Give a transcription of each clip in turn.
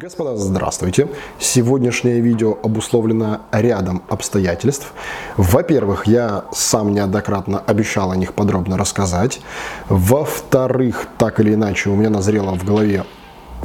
Господа, здравствуйте! Сегодняшнее видео обусловлено рядом обстоятельств. Во-первых, я сам неоднократно обещал о них подробно рассказать. Во-вторых, так или иначе, у меня назрело в голове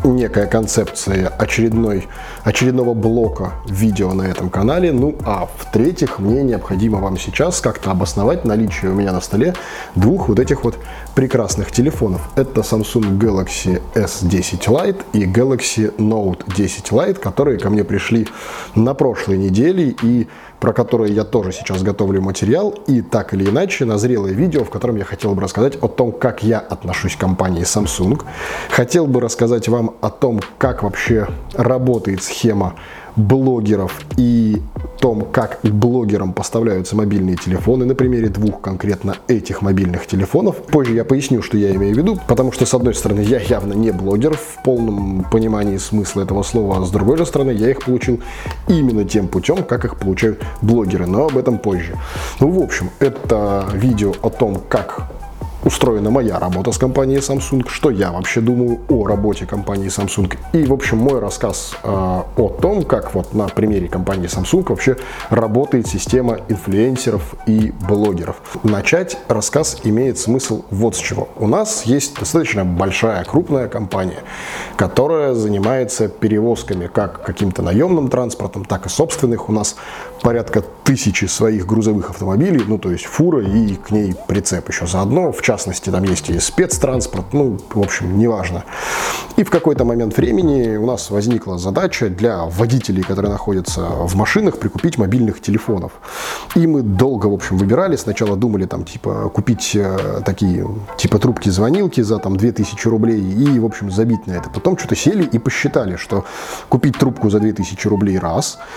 некая концепция очередной, очередного блока видео на этом канале. Ну а в-третьих, мне необходимо вам сейчас как-то обосновать наличие у меня на столе двух вот этих вот прекрасных телефонов. Это Samsung Galaxy S10 Lite и Galaxy Note 10 Lite, которые ко мне пришли на прошлой неделе и про которые я тоже сейчас готовлю материал, и так или иначе назрелое видео, в котором я хотел бы рассказать о том, как я отношусь к компании Samsung. Хотел бы рассказать вам о том, как вообще работает схема блогеров и том, как блогерам поставляются мобильные телефоны, на примере двух конкретно этих мобильных телефонов. Позже я поясню, что я имею в виду, потому что, с одной стороны, я явно не блогер в полном понимании смысла этого слова, а с другой же стороны, я их получил именно тем путем, как их получают блогеры, но об этом позже. Ну, в общем, это видео о том, как устроена моя работа с компанией Samsung, что я вообще думаю о работе компании Samsung. И, в общем, мой рассказ э, о том, как вот на примере компании Samsung вообще работает система инфлюенсеров и блогеров. Начать рассказ имеет смысл вот с чего. У нас есть достаточно большая, крупная компания, которая занимается перевозками как каким-то наемным транспортом, так и собственных. У нас порядка тысячи своих грузовых автомобилей, ну то есть фура и к ней прицеп еще заодно. В частности, там есть и спецтранспорт, ну, в общем, неважно. И в какой-то момент времени у нас возникла задача для водителей, которые находятся в машинах, прикупить мобильных телефонов. И мы долго, в общем, выбирали. Сначала думали там, типа, купить э, такие, типа, трубки-звонилки за там 2000 рублей и, в общем, забить на это. Потом что-то сели и посчитали, что купить трубку за 2000 рублей раз –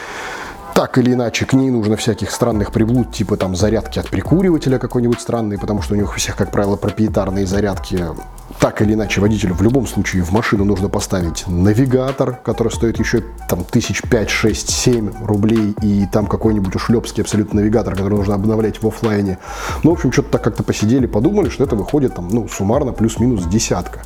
так или иначе к ней нужно всяких странных приблуд, типа там зарядки от прикуривателя какой-нибудь странный, потому что у них у всех, как правило, проприетарные зарядки так или иначе водителю в любом случае в машину нужно поставить навигатор, который стоит еще там тысяч пять, шесть, семь рублей, и там какой-нибудь ушлепский абсолютно навигатор, который нужно обновлять в офлайне. Ну, в общем, что-то так как-то посидели, подумали, что это выходит там, ну, суммарно плюс-минус десятка.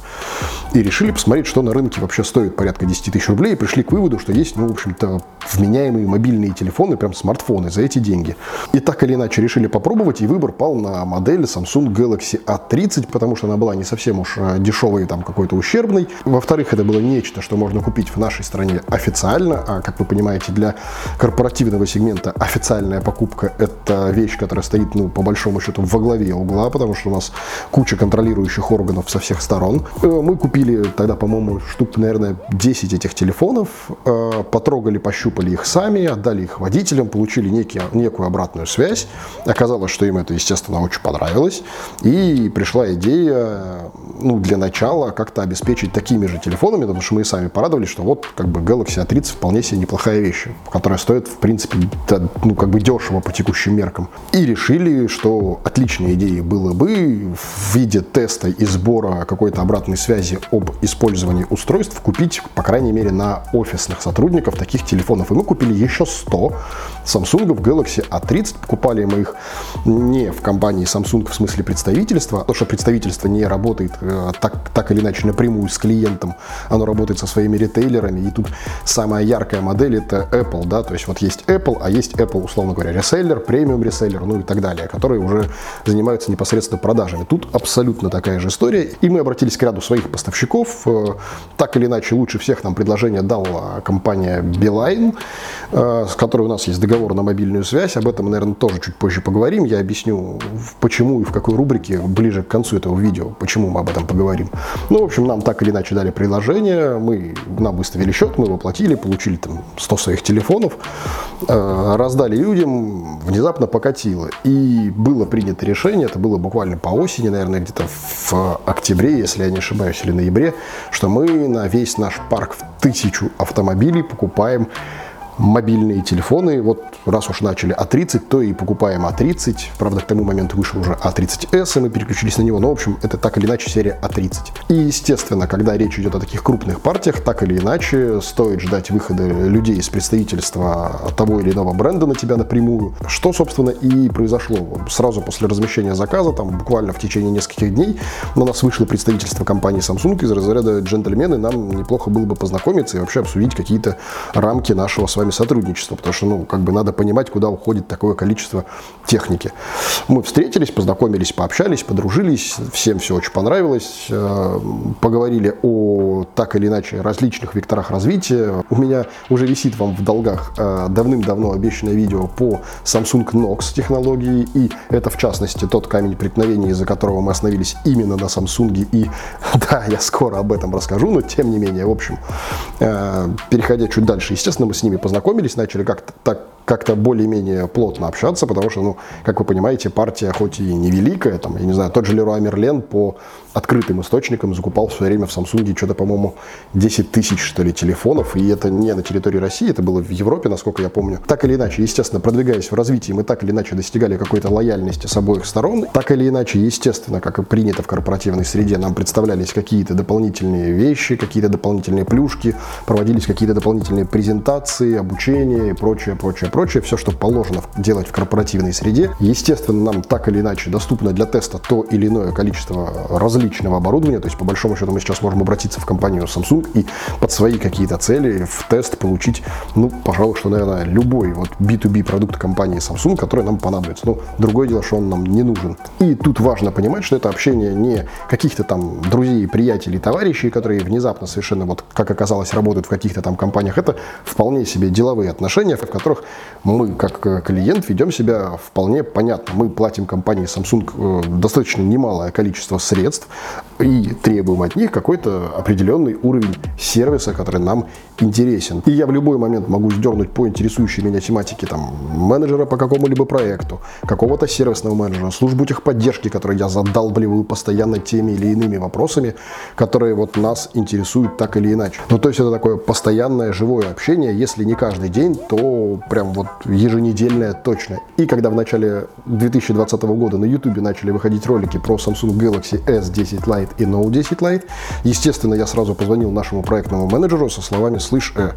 И решили посмотреть, что на рынке вообще стоит порядка 10 тысяч рублей, и пришли к выводу, что есть, ну, в общем-то, вменяемые мобильные телефоны, прям смартфоны за эти деньги. И так или иначе решили попробовать, и выбор пал на модель Samsung Galaxy A30, потому что она была не совсем уж Э, дешевый, там какой-то ущербный. Во-вторых, это было нечто, что можно купить в нашей стране официально, а как вы понимаете, для корпоративного сегмента официальная покупка – это вещь, которая стоит, ну, по большому счету, во главе угла, потому что у нас куча контролирующих органов со всех сторон. Э, мы купили тогда, по-моему, штук, наверное, 10 этих телефонов, э, потрогали, пощупали их сами, отдали их водителям, получили некий, некую обратную связь. Оказалось, что им это, естественно, очень понравилось. И пришла идея, ну, для начала как-то обеспечить такими же телефонами, потому что мы и сами порадовались, что вот как бы Galaxy A30 вполне себе неплохая вещь, которая стоит, в принципе, ну, как бы дешево по текущим меркам. И решили, что отличной идеей было бы в виде теста и сбора какой-то обратной связи об использовании устройств купить, по крайней мере, на офисных сотрудников таких телефонов. И мы купили еще 100 Samsung Galaxy A30. Покупали мы их не в компании Samsung в смысле представительства, потому что представительство не работает э, так, так или иначе напрямую с клиентом, оно работает со своими ритейлерами, и тут самая яркая модель это Apple, да, то есть вот есть Apple, а есть Apple, условно говоря, реселлер, премиум реселлер, ну и так далее, которые уже занимаются непосредственно продажами. Тут абсолютно такая же история, и мы обратились к ряду своих поставщиков, э, так или иначе лучше всех нам предложение дала компания Beeline, э, которой у нас есть договор на мобильную связь, об этом, наверное, тоже чуть позже поговорим, я объясню, почему и в какой рубрике ближе к концу этого видео, почему мы об этом поговорим. Ну, в общем, нам так или иначе дали приложение, мы, нам выставили счет, мы его платили, получили там 100 своих телефонов, э, раздали людям, внезапно покатило. И было принято решение, это было буквально по осени, наверное, где-то в октябре, если я не ошибаюсь, или ноябре, что мы на весь наш парк в тысячу автомобилей покупаем мобильные телефоны. Вот раз уж начали А30, то и покупаем А30. Правда, к тому моменту вышел уже А30s, и мы переключились на него. Но, в общем, это так или иначе серия А30. И, естественно, когда речь идет о таких крупных партиях, так или иначе, стоит ждать выхода людей из представительства того или иного бренда на тебя напрямую. Что, собственно, и произошло. Сразу после размещения заказа, там буквально в течение нескольких дней, на нас вышло представительство компании Samsung из разряда джентльмены. Нам неплохо было бы познакомиться и вообще обсудить какие-то рамки нашего с вами сотрудничества, потому что, ну, как бы надо понимать, куда уходит такое количество техники. Мы встретились, познакомились, пообщались, подружились, всем все очень понравилось, э, поговорили о так или иначе различных векторах развития. У меня уже висит вам в долгах э, давным-давно обещанное видео по Samsung Knox технологии, и это в частности тот камень преткновения, из-за которого мы остановились именно на Samsung, и да, я скоро об этом расскажу, но тем не менее, в общем, э, переходя чуть дальше, естественно, мы с ними познакомились, начали как-то так как-то более-менее плотно общаться, потому что, ну, как вы понимаете, партия хоть и невеликая, там, я не знаю, тот же Леруа Мерлен по открытым источникам закупал в свое время в Samsung что-то, по-моему, 10 тысяч, что ли, телефонов, и это не на территории России, это было в Европе, насколько я помню. Так или иначе, естественно, продвигаясь в развитии, мы так или иначе достигали какой-то лояльности с обоих сторон. Так или иначе, естественно, как и принято в корпоративной среде, нам представлялись какие-то дополнительные вещи, какие-то дополнительные плюшки, проводились какие-то дополнительные презентации, обучение и прочее, прочее, прочее, все, что положено делать в корпоративной среде. Естественно, нам так или иначе доступно для теста то или иное количество различного оборудования, то есть по большому счету мы сейчас можем обратиться в компанию Samsung и под свои какие-то цели в тест получить, ну, пожалуй, что, наверное, любой вот B2B продукт компании Samsung, который нам понадобится. Но другое дело, что он нам не нужен. И тут важно понимать, что это общение не каких-то там друзей, приятелей, товарищей, которые внезапно совершенно, вот как оказалось, работают в каких-то там компаниях. Это вполне себе деловые отношения, в которых мы, как э, клиент, ведем себя вполне понятно. Мы платим компании Samsung э, достаточно немалое количество средств и требуем от них какой-то определенный уровень сервиса, который нам интересен. И я в любой момент могу сдернуть по интересующей меня тематике там, менеджера по какому-либо проекту, какого-то сервисного менеджера, службу техподдержки, которой я задалбливаю постоянно теми или иными вопросами, которые вот нас интересуют так или иначе. Ну, то есть это такое постоянное живое общение, если не каждый день, то прям вот еженедельное точно. И когда в начале 2020 года на YouTube начали выходить ролики про Samsung Galaxy S10 Lite и Note 10 Lite, естественно, я сразу позвонил нашему проектному менеджеру со словами «Слышь, э,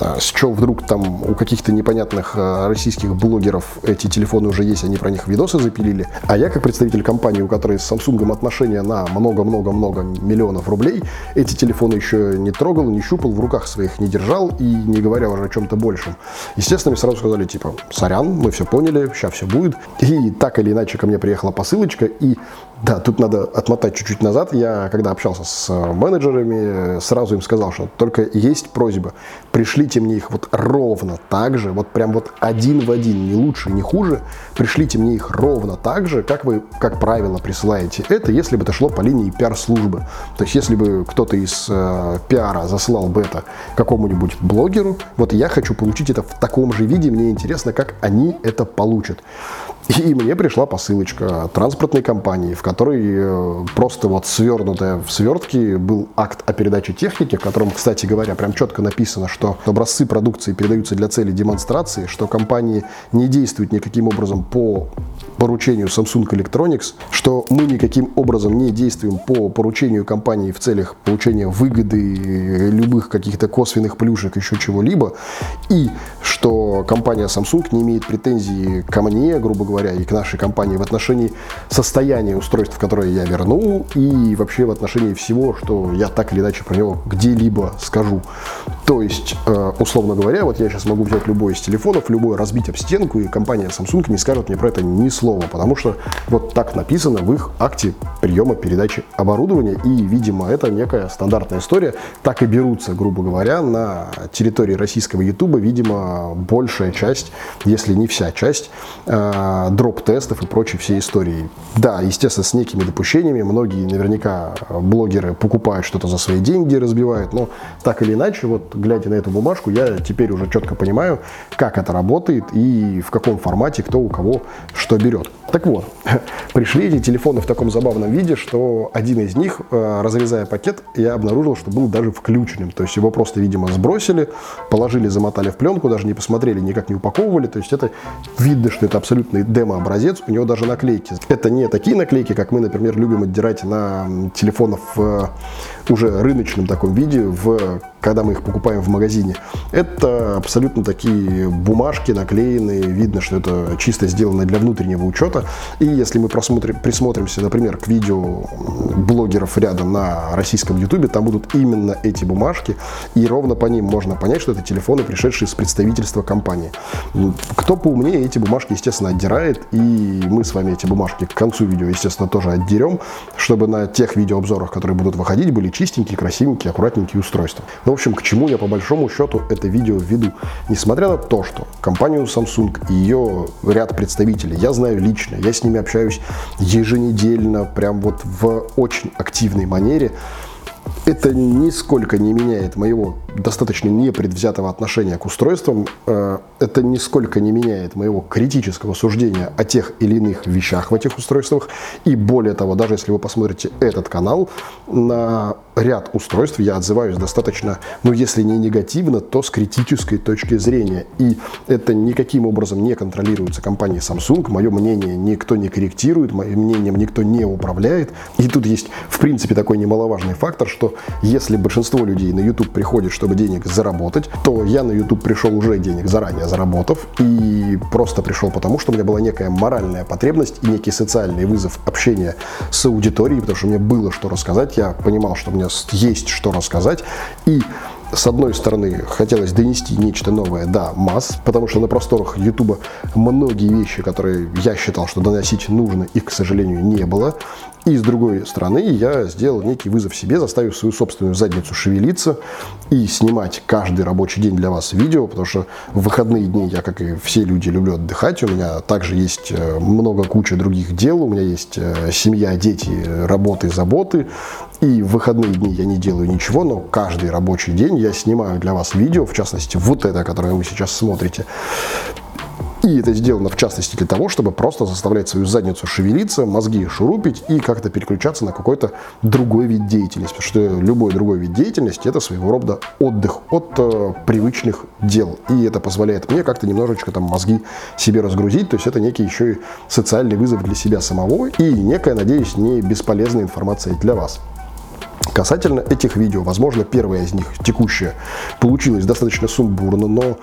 а с чего вдруг там у каких-то непонятных э, российских блогеров эти телефоны уже есть, они про них видосы запилили, а я как представитель компании, у которой с Samsung отношения на много-много-много миллионов рублей, эти телефоны еще не трогал, не щупал, в руках своих не держал и не говоря уже о чем-то большем. Естественно, мне сразу сказали, типа, сорян, мы все поняли, сейчас все будет. И так или иначе ко мне приехала посылочка, и да, тут надо отмотать чуть-чуть назад. Я, когда общался с э, менеджерами, сразу им сказал, что только есть просьба, пришлите мне их вот ровно так же, вот прям вот один в один, не лучше, не хуже, пришлите мне их ровно так же, как вы, как правило, присылаете это, если бы это шло по линии пиар-службы. То есть, если бы кто-то из э, пиара засылал бы это какому-нибудь блогеру, вот я хочу получить это в таком же виде, мне интересно, как они это получат. И мне пришла посылочка транспортной компании, в которой э, просто вот свернутая в свертке был акт о передаче техники, в котором, кстати говоря, прям четко написано, что образцы продукции передаются для цели демонстрации, что компании не действуют никаким образом по поручению Samsung Electronics, что мы никаким образом не действуем по поручению компании в целях получения выгоды, любых каких-то косвенных плюшек, еще чего-либо, и что компания Samsung не имеет претензий ко мне, грубо говоря, и к нашей компании в отношении состояния устройств, которые я верну, и вообще в отношении всего, что я так или иначе про него где-либо скажу. То есть, э, условно говоря, вот я сейчас могу взять любой из телефонов, любой разбить об стенку, и компания Samsung не скажет мне про это ни слова, потому что вот так написано в их акте приема передачи оборудования, и, видимо, это некая стандартная история. Так и берутся, грубо говоря, на территории российского YouTube, видимо, большая часть, если не вся часть, э, дроп-тестов и прочей всей истории. Да, естественно, с некими допущениями, многие наверняка блогеры покупают что-то за свои деньги, разбивают, но так или иначе, вот глядя на эту бумажку, я теперь уже четко понимаю, как это работает и в каком формате кто у кого что берет. Так вот, пришли эти телефоны в таком забавном виде, что один из них, э, разрезая пакет, я обнаружил, что был даже включенным. То есть его просто, видимо, сбросили, положили, замотали в пленку, даже не посмотрели, никак не упаковывали. То есть это видно, что это абсолютный демо-образец. У него даже наклейки. Это не такие наклейки, как мы, например, любим отдирать на телефонов в уже рыночном таком виде, в, когда мы их покупаем в магазине. Это абсолютно такие бумажки наклеенные, видно, что это чисто сделано для внутреннего учета. И если мы просмотрим, присмотримся, например, к видео блогеров рядом на российском ютубе, там будут именно эти бумажки, и ровно по ним можно понять, что это телефоны, пришедшие с представительства компании. Кто поумнее, эти бумажки, естественно, отдирает, и мы с вами эти бумажки к концу видео, естественно, тоже отдерем, чтобы на тех видеообзорах, которые будут выходить, были чистенькие, красивенькие, аккуратненькие устройства. Ну, в общем, к чему я по большому счету это видео веду? Несмотря на то, что компанию Samsung и ее ряд представителей я знаю лично, я с ними общаюсь еженедельно, прям вот в очень активной манере, это нисколько не меняет моего достаточно непредвзятого отношения к устройствам. Э, это нисколько не меняет моего критического суждения о тех или иных вещах в этих устройствах. И более того, даже если вы посмотрите этот канал, на ряд устройств я отзываюсь достаточно, ну если не негативно, то с критической точки зрения. И это никаким образом не контролируется компанией Samsung. Мое мнение никто не корректирует, моим мнением никто не управляет. И тут есть, в принципе, такой немаловажный фактор, что если большинство людей на YouTube приходит, чтобы денег заработать, то я на YouTube пришел уже денег заранее заработав. И просто пришел потому, что у меня была некая моральная потребность и некий социальный вызов общения с аудиторией, потому что мне было что рассказать. Я понимал, что мне меня есть что рассказать. И с одной стороны, хотелось донести нечто новое до масс, потому что на просторах Ютуба многие вещи, которые я считал, что доносить нужно, их, к сожалению, не было. И с другой стороны, я сделал некий вызов себе, заставив свою собственную задницу шевелиться и снимать каждый рабочий день для вас видео, потому что в выходные дни я, как и все люди, люблю отдыхать. У меня также есть э, много куча других дел. У меня есть э, семья, дети, работы, заботы. И в выходные дни я не делаю ничего, но каждый рабочий день я снимаю для вас видео, в частности, вот это, которое вы сейчас смотрите. И это сделано в частности для того, чтобы просто заставлять свою задницу шевелиться, мозги шурупить и как-то переключаться на какой-то другой вид деятельности. Потому что любой другой вид деятельности это своего рода отдых от э, привычных дел. И это позволяет мне как-то немножечко там мозги себе разгрузить. То есть это некий еще и социальный вызов для себя самого и некая, надеюсь, не бесполезная информация для вас. Касательно этих видео, возможно, первое из них, текущее, получилось достаточно сумбурно, но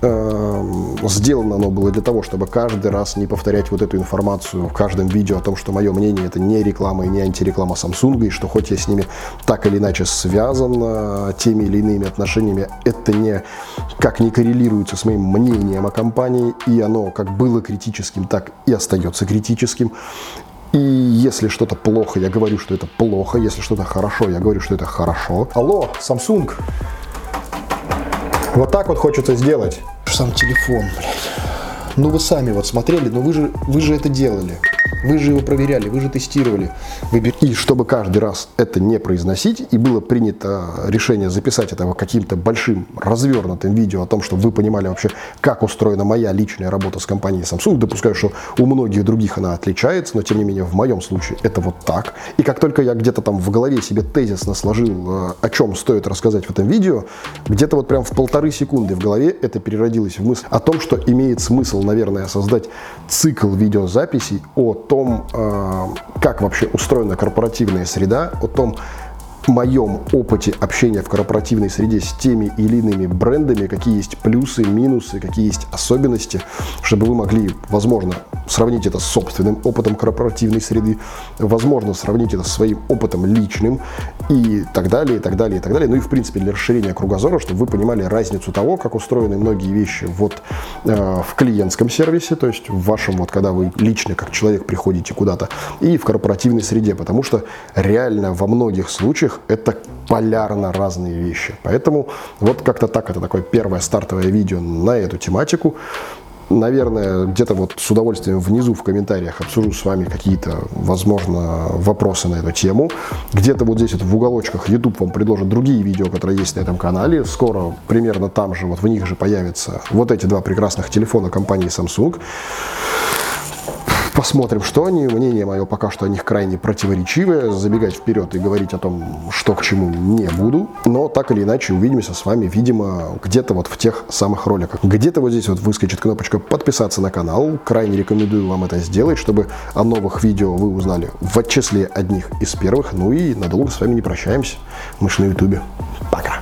э, сделано оно было для того, чтобы каждый раз не повторять вот эту информацию в каждом видео о том, что мое мнение это не реклама и не антиреклама Samsung, и что хоть я с ними так или иначе связан э, теми или иными отношениями, это не как не коррелируется с моим мнением о компании, и оно как было критическим, так и остается критическим. И если что-то плохо, я говорю, что это плохо. Если что-то хорошо, я говорю, что это хорошо. Алло, Samsung. Вот так вот хочется сделать. Сам телефон, блядь. Ну вы сами вот смотрели, но вы же, вы же это делали. Вы же его проверяли, вы же тестировали. И чтобы каждый раз это не произносить, и было принято решение записать это каким-то большим развернутым видео о том, чтобы вы понимали вообще, как устроена моя личная работа с компанией Samsung. Допускаю, что у многих других она отличается, но тем не менее в моем случае это вот так. И как только я где-то там в голове себе тезисно сложил, э, о чем стоит рассказать в этом видео, где-то вот прям в полторы секунды в голове это переродилось в мысль о том, что имеет смысл, наверное, создать цикл видеозаписей о том, э, как вообще устроена корпоративная среда, о том, моем опыте общения в корпоративной среде с теми или иными брендами, какие есть плюсы, минусы, какие есть особенности, чтобы вы могли, возможно, сравнить это с собственным опытом корпоративной среды, возможно, сравнить это со своим опытом личным и так далее, и так далее, и так далее. Ну и, в принципе, для расширения кругозора, чтобы вы понимали разницу того, как устроены многие вещи вот э, в клиентском сервисе, то есть в вашем, вот когда вы лично как человек приходите куда-то, и в корпоративной среде, потому что реально во многих случаях них это полярно разные вещи. Поэтому вот как-то так, это такое первое стартовое видео на эту тематику. наверное, где-то вот с удовольствием внизу в комментариях обсужу с вами какие-то, возможно, вопросы на эту тему. Где-то вот здесь вот в уголочках YouTube вам предложит другие видео, которые есть на этом канале. Скоро примерно там же, вот в них же появятся вот эти два прекрасных телефона компании Samsung. Посмотрим, что они. Мнение мое пока что о них крайне противоречивое. Забегать вперед и говорить о том, что к чему, не буду. Но так или иначе увидимся с вами, видимо, где-то вот в тех самых роликах. Где-то вот здесь вот выскочит кнопочка подписаться на канал. Крайне рекомендую вам это сделать, чтобы о новых видео вы узнали в числе одних из первых. Ну и надолго с вами не прощаемся. Мы же на ютубе. Пока.